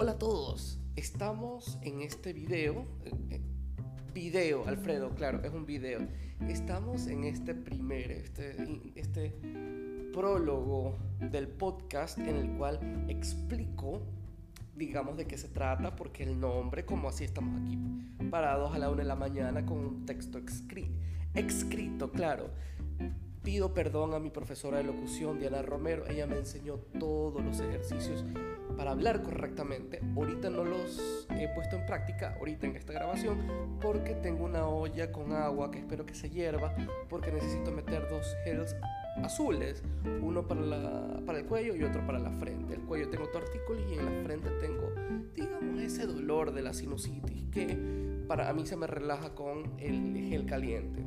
Hola a todos, estamos en este video, eh, eh, video, Alfredo, claro, es un video. Estamos en este primer, este, este prólogo del podcast en el cual explico, digamos, de qué se trata, porque el nombre, como así estamos aquí, parados a la una de la mañana con un texto escrito, claro. Pido perdón a mi profesora de locución, Diana Romero. Ella me enseñó todos los ejercicios para hablar correctamente. Ahorita no los he puesto en práctica, ahorita en esta grabación, porque tengo una olla con agua que espero que se hierva, porque necesito meter dos gels azules, uno para, la, para el cuello y otro para la frente. El cuello tengo tortícolis y en la frente tengo, digamos, ese dolor de la sinusitis que para mí se me relaja con el gel caliente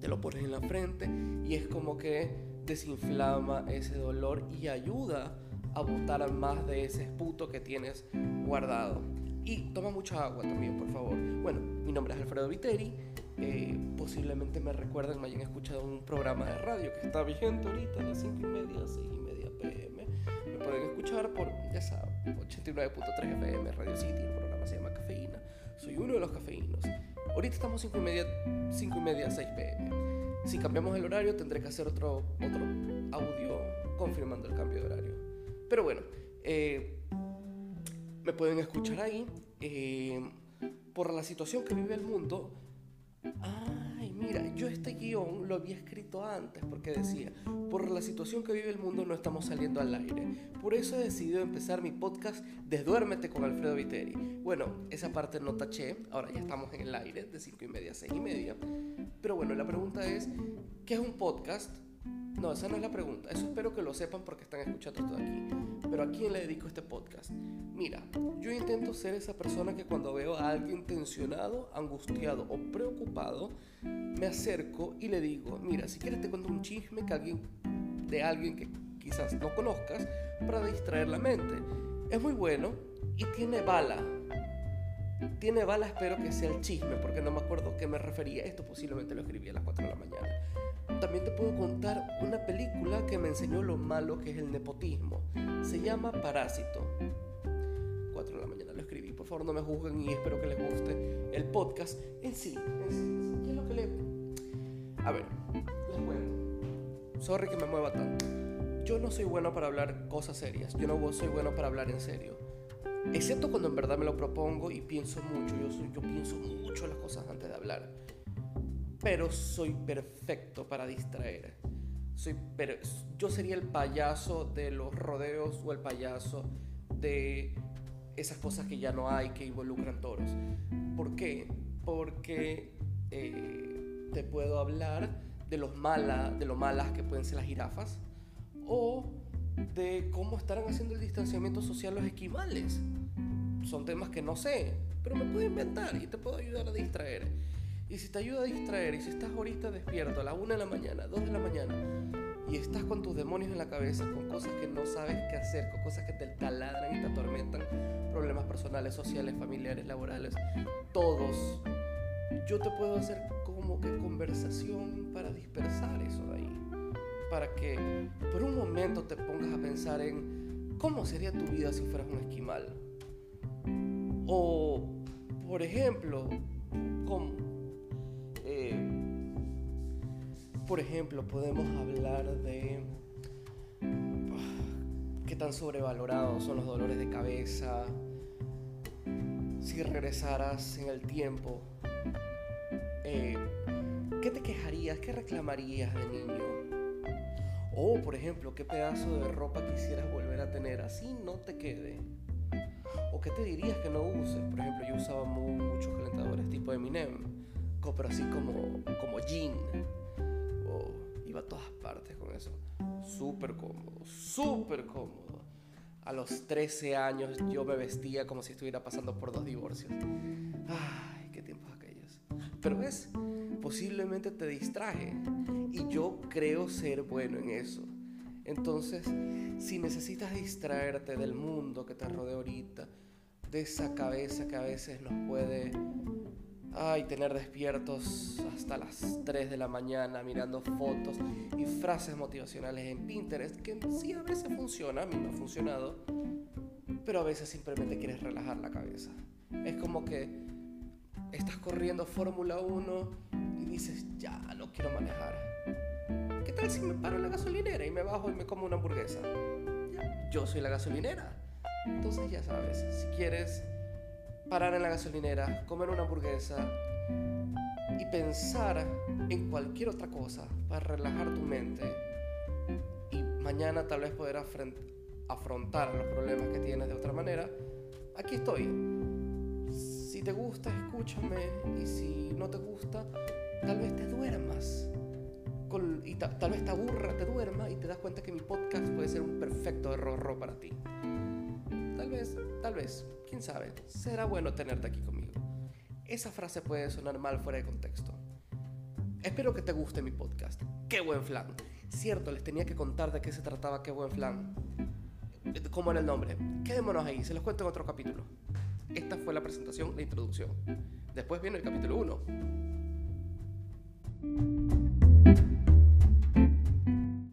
te lo pones en la frente y es como que desinflama ese dolor y ayuda a botar más de ese esputo que tienes guardado. Y toma mucha agua también, por favor. Bueno, mi nombre es Alfredo Viteri. Eh, posiblemente me recuerden, me hayan escuchado un programa de radio que está vigente ahorita de 5 y media a 6 y media pm. Me pueden escuchar por, ya saben, 89.3 FM, Radio City. El programa se llama Cafeína. Soy uno de los cafeínos. Ahorita estamos 5 y media, 5 y media, 6 pm. Si cambiamos el horario, tendré que hacer otro, otro audio confirmando el cambio de horario. Pero bueno, eh, me pueden escuchar ahí. Eh, por la situación que vive el mundo. Ay, mira, yo este guion lo había escrito antes porque decía, por la situación que vive el mundo no estamos saliendo al aire. Por eso he decidido empezar mi podcast Desduérmete con Alfredo Viteri. Bueno, esa parte no taché, ahora ya estamos en el aire de 5 y media a 6 y media. Pero bueno, la pregunta es, ¿qué es un podcast? No, esa no es la pregunta. Eso espero que lo sepan porque están escuchando todo aquí. Pero ¿a quién le dedico este podcast? Mira, yo intento ser esa persona que cuando veo a alguien tensionado, angustiado o preocupado, me acerco y le digo, mira, si quieres te cuento un chisme que alguien, de alguien que quizás no conozcas para distraer la mente. Es muy bueno y tiene bala. Tiene bala, espero que sea el chisme, porque no me acuerdo qué me refería. Esto posiblemente lo escribí a las 4 de la mañana. También te puedo contar una película que me enseñó lo malo que es el nepotismo. Se llama Parásito. 4 de la mañana lo escribí. Por favor, no me juzguen y espero que les guste el podcast en sí. En sí. ¿Qué es lo que le.? A ver, les cuento. Sorry que me mueva tanto yo no soy bueno para hablar cosas serias, yo no soy bueno para hablar en serio. Excepto cuando en verdad me lo propongo y pienso mucho, yo, soy, yo pienso mucho las cosas antes de hablar. Pero soy perfecto para distraer. Soy, pero yo sería el payaso de los rodeos o el payaso de esas cosas que ya no hay que involucran toros. ¿Por qué? Porque eh, te puedo hablar de, los mala, de lo malas que pueden ser las jirafas o de cómo estarán haciendo el distanciamiento social los esquimales. Son temas que no sé, pero me puedo inventar y te puedo ayudar a distraer. Y si te ayuda a distraer, y si estás ahorita despierto a la 1 de la mañana, 2 de la mañana, y estás con tus demonios en la cabeza, con cosas que no sabes qué hacer, con cosas que te taladran y te atormentan, problemas personales, sociales, familiares, laborales, todos, yo te puedo hacer como que conversación para dispersar eso de ahí para que por un momento te pongas a pensar en cómo sería tu vida si fueras un esquimal. O, por ejemplo. Eh, por ejemplo, podemos hablar de ah, qué tan sobrevalorados son los dolores de cabeza. Si regresaras en el tiempo, eh, ¿qué te quejarías? ¿Qué reclamarías de niño? O, por ejemplo, qué pedazo de ropa quisieras volver a tener, así no te quede. O qué te dirías que no uses. Por ejemplo, yo usaba muchos calentadores tipo Eminem, pero así como, como jean. Iba a todas partes con eso. Súper cómodo, súper cómodo. A los 13 años yo me vestía como si estuviera pasando por dos divorcios. Ay, qué tiempos aquellos. Pero es posiblemente te distraje y yo creo ser bueno en eso. Entonces, si necesitas distraerte del mundo que te rodea ahorita, de esa cabeza que a veces nos puede ay, tener despiertos hasta las 3 de la mañana mirando fotos y frases motivacionales en Pinterest, que sí a veces funciona, a mí me ha funcionado, pero a veces simplemente quieres relajar la cabeza. Es como que estás corriendo Fórmula 1 y dices, ya no quiero manejar. ¿Qué tal si me paro en la gasolinera y me bajo y me como una hamburguesa? Ya, yo soy la gasolinera. Entonces ya sabes, si quieres parar en la gasolinera, comer una hamburguesa y pensar en cualquier otra cosa para relajar tu mente y mañana tal vez poder afrontar los problemas que tienes de otra manera, aquí estoy. Si te gusta, escúchame y si no te gusta, tal vez te duermas. y tal vez te aburra, te duerma y te das cuenta que mi podcast puede ser un perfecto error para ti. Tal vez, tal vez, quién sabe, será bueno tenerte aquí conmigo. Esa frase puede sonar mal fuera de contexto. Espero que te guste mi podcast. ¡Qué buen flan! Cierto, les tenía que contar de qué se trataba Qué buen flan. ¿Cómo era el nombre? Quedémonos ahí, se los cuento en otro capítulo. Esta fue la presentación, la introducción. Después viene el capítulo 1.